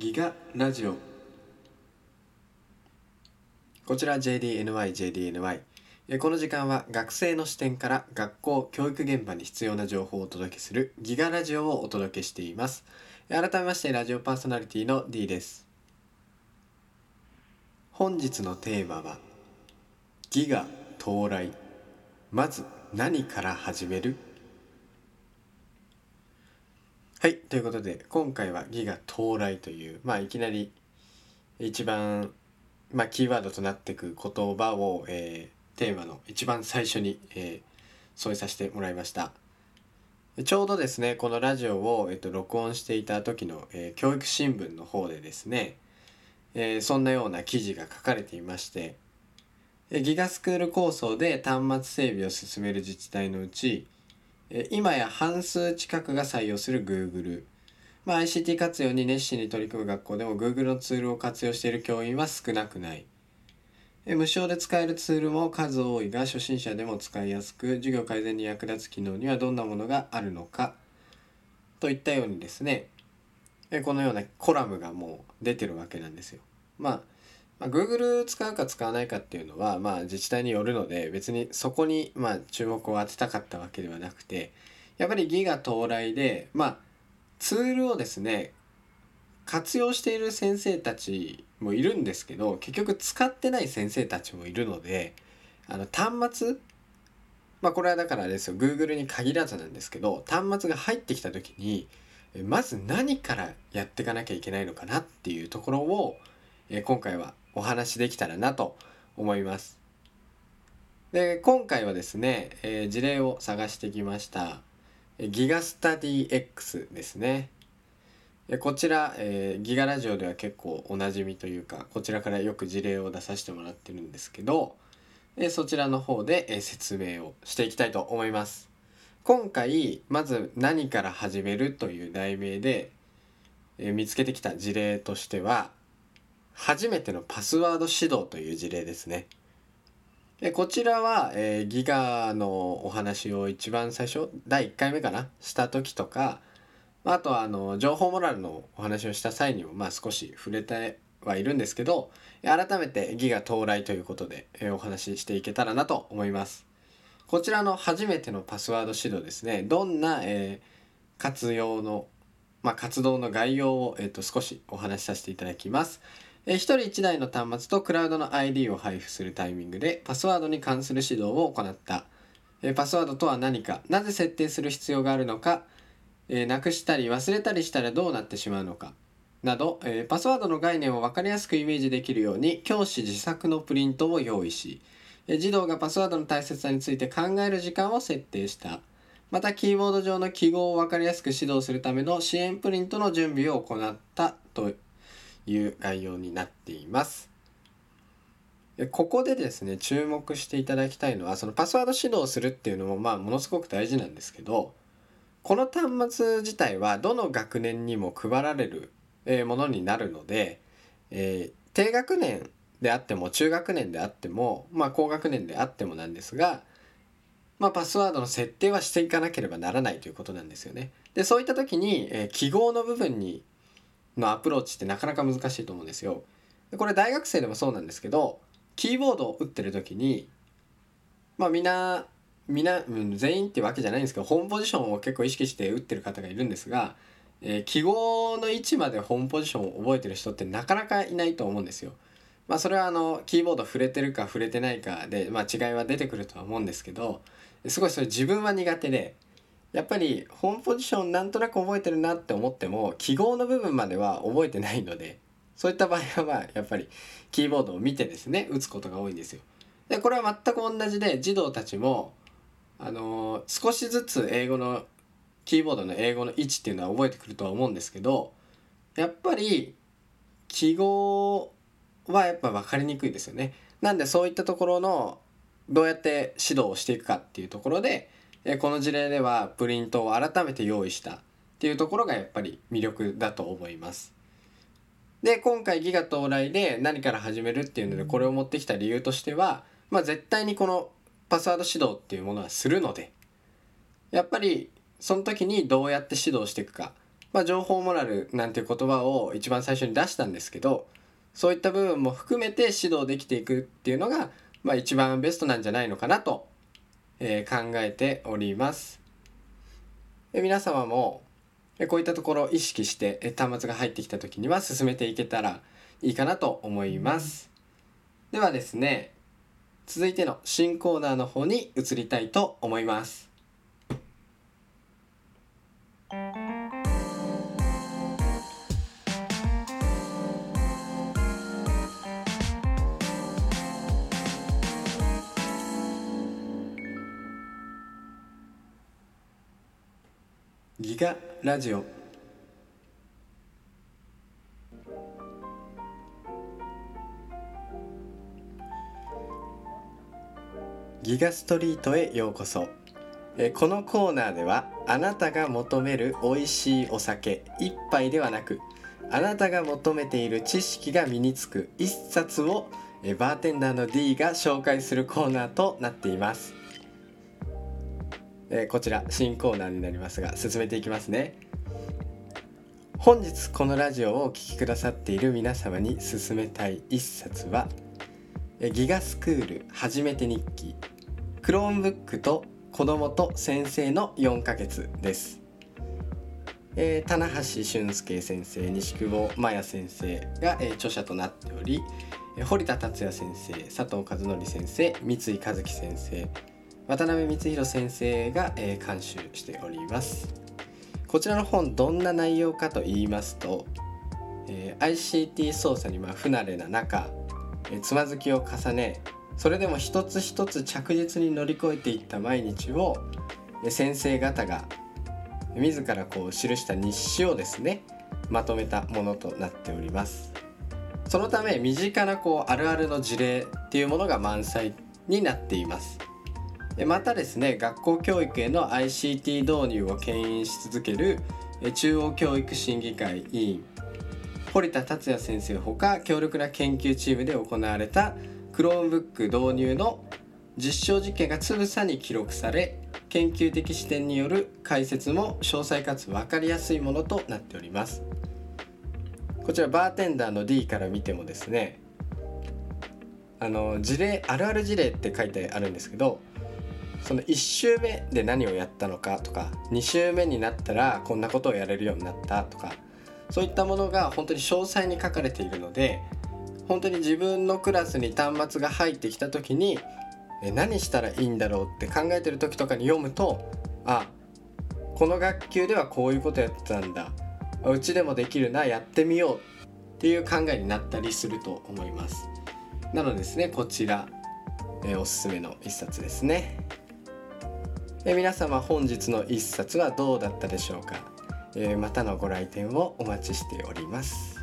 ギガラジオ。こちら JDNYJDNY この時間は学生の視点から学校教育現場に必要な情報をお届けするギガラジオをお届けしています。改めましてラジオパーソナリティの D です。本日のテーマはギガ到来。まず何から始める？はいということで今回はギガ到来というまあいきなり一番まあキーワードとなってく言葉を、えーテーマの一番最初に、えー添えさせてもらいました。ちょうどですねこのラジオを、えっと録音していた時の、えー教育新聞の方でですね、えーそんなような記事が書かれていましてえーギガスクール構想で端末整備を進める自治体のうち今や半数近くが採用する Google、まあ、ICT 活用に熱心に取り組む学校でも Google のツールを活用している教員は少なくない。無償で使えるツールも数多いが初心者でも使いやすく授業改善に役立つ機能にはどんなものがあるのか？といったようにですね。このようなコラムがもう出てるわけなんですよ。まあまあ、Google 使うか使わないかっていうのは、まあ、自治体によるので別にそこに、まあ、注目を当てたかったわけではなくてやっぱりギガ到来で、まあ、ツールをですね活用している先生たちもいるんですけど結局使ってない先生たちもいるのであの端末まあこれはだからあれですよ Google に限らずなんですけど端末が入ってきた時にまず何からやっていかなきゃいけないのかなっていうところを今回はお話できたらなと思います。で今回はですね、えー事例を探してきました。ギガスタディ X ですね。えこちら、えーギガラジオでは結構おなじみというかこちらからよく事例を出させてもらってるんですけど、えそちらの方で、え説明をしていきたいと思います。今回まず何から始めるという題名で、え見つけてきた事例としては初めてのパスワード指導という事例ですね。でこちらは、えーギガのお話を一番最初第1回目かな？した時とかあとはあの情報モラルのお話をした際にもまあ少し触れてはいるんですけど改めてギガ到来ということで、えーお話ししていけたらなと思います。こちらの初めてのパスワード指導ですねどんな、えー活用の、まあ、活動の概要を、えー、と少しお話しさせていただきます。え、1人1台の端末とクラウドの ID を配布するタイミングでパスワードに関する指導を行った、パスワードとは何か。なぜ設定する必要があるのか、なくしたり忘れたりしたらどうなってしまうのか。など、パスワードの概念を分かりやすくイメージできるように教師自作のプリントを用意し児童がパスワードの大切さについて考える時間を設定した。またキーボード上の記号を分かりやすく指導するための支援プリントの準備を行ったという概要になっています。ここでですね注目していただきたいのはそのパスワード指導するっていうのもまあものすごく大事なんですけどこの端末自体はどの学年にも配られるものになるので、えー低学年であっても中学年であっても、まあ、高学年であってもなんですが、まあ、パスワードの設定はしていかなければならないということなんですよね。でそういった時に、えー記号の部分にのアプローチってなかなか難しいと思うんですよ。でこれ大学生でもそうなんですけどキーボードを打ってる時にまあみんなみんな、うん、全員ってわけじゃないんですけどホームポジションを結構意識して打ってる方がいるんですが、えー記号の位置までホームポジションを覚えてる人ってなかなかいないと思うんですよ。まあそれはあのキーボード触れてるか触れてないかで、まあ、違いは出てくるとは思うんですけどすごいそれ自分は苦手でやっぱりホームポジションなんとなく覚えてるなって思っても記号の部分までは覚えてないのでそういった場合はまあやっぱりキーボードを見てですね打つことが多いんですよ。でこれは全く同じで児童たちもあのー少しずつ英語のキーボードの英語の位置っていうのは覚えてくるとは思うんですけどやっぱり記号はやっぱ分かりにくいですよね。なんでそういったところのどうやって指導をしていくかっていうところでえこの事例ではプリントを改めて用意したっていうところがやっぱり魅力だと思います。で今回ギガ到来で何から始めるっていうのでこれを持ってきた理由としては、まあ、絶対にこのパスワード指導っていうものはするのでやっぱりその時にどうやって指導していくかまあ、情報モラルなんていう言葉を一番最初に出したんですけどそういった部分も含めて指導できていくっていうのが、まあ、一番ベストなんじゃないのかなと、えー、考えております。で皆様もこういったところを意識して端末が入ってきた時には進めていけたらいいかなと思います。ではですね続いての新コーナーの方に移りたいと思います。ギガラジオ。ギガストリートへようこそ。えこのコーナーではあなたが求める美味しいお酒一杯ではなくあなたが求めている知識が身につく一冊をえバーテンダーの D が紹介するコーナーとなっています。えー、こちら新コーナーになりますが進めていきますね。本日このラジオをお聴きくださっている皆様に勧めたい一冊はギガスクール初めて日記クローンブックと子供と先生の4ヶ月です、えー、棚橋俊介先生西久保麻也先生が、えー、著者となっておりえ堀田達也先生佐藤和則先生三井和樹先生渡辺光弘先生が、えー、監修しております。こちらの本どんな内容かと言いますと、えー、ICT 操作にま不慣れな中、えー、つまずきを重ねそれでも一つ一つ着実に乗り越えていった毎日を、え、先生方が自らこう記した日誌をですねまとめたものとなっております。そのため身近なこうあるあるの事例っていうものが満載になっています。またですね学校教育への ICT 導入を牽引し続ける中央教育審議会委員堀田龍也先生ほか強力な研究チームで行われた Chromebook 導入の実証実験がつぶさに記録され研究的視点による解説も詳細かつ分かりやすいものとなっております。こちらバーテンダーの D から見てもですねあの事例あるある事例って書いてあるんですけどその1周目で何をやったのかとか2周目になったらこんなことをやれるようになったとかそういったものが本当に詳細に書かれているので本当に自分のクラスに端末が入ってきた時に何したらいいんだろうって考えてる時とかに読むとあこの学級ではこういうことやってたんだ。うちでもできるなやってみようっていう考えになったりすると思います。なのですねこちら、え、おすすめの一冊ですね。え皆様本日の一冊はどうだったでしょうか、えまたのご来店をお待ちしております。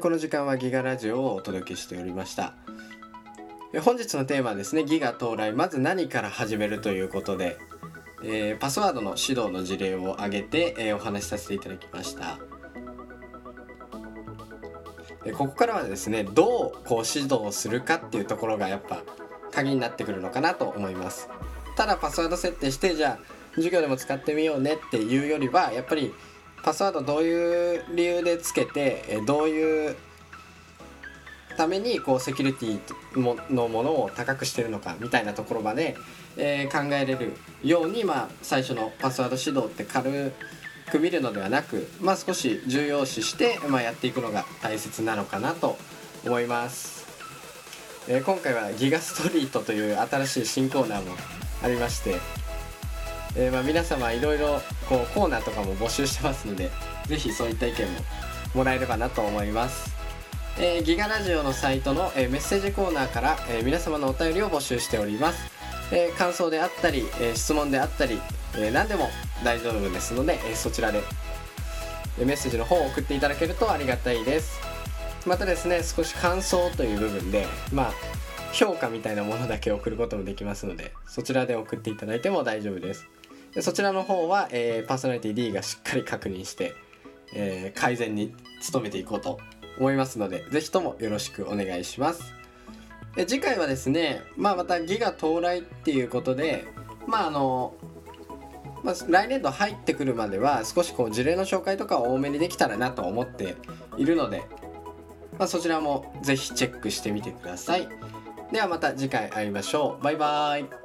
この時間はギガラジオをお届けしておりました。本日のテーマはですねギガ到来。まず何から始めるということで、えー、パスワードの指導の事例を挙げて、えー、お話しさせていただきました。ここからはですねどうこう指導するかっていうところがやっぱ鍵になってくるのかなと思います。ただパスワード設定してじゃあ授業でも使ってみようねっていうよりはやっぱりパスワードどういう理由でつけてどういうためにこうセキュリティのものを高くしてるのかみたいなところまで、え、考えれるように、まあ、最初のパスワード指導って軽く見るのではなく、まあ、少し重要視して、ま、やっていくのが大切なのかなと思います、え、今回はギガストリートという新しい新コーナーもありましてえー、まあ皆様いろいろこうコーナーとかも募集してますので是非そういった意見ももらえればなと思います、えー、ギガラジオのサイトの、えー、メッセージコーナーから、え皆様のお便りを募集しております、え感想であったり、え質問であったり、え何でも大丈夫ですので、えそちらでメッセージの方を送っていただけるとありがたいです。またですね少し感想という部分でまあ評価みたいなものだけ送ることもできますのでそちらで送っていただいても大丈夫です。でそちらの方は、えー、パーソナリティ D がしっかり確認して、えー、改善に努めていこうと思いますので是非ともよろしくお願いしますで次回はですね、まあ、またギガ到来っていうことでまああのまあ、来年度入ってくるまでは少しこう事例の紹介とかを多めにできたらなと思っているので、まあ、そちらも是非チェックしてみてください。ではまた次回会いましょう。バイバーイ。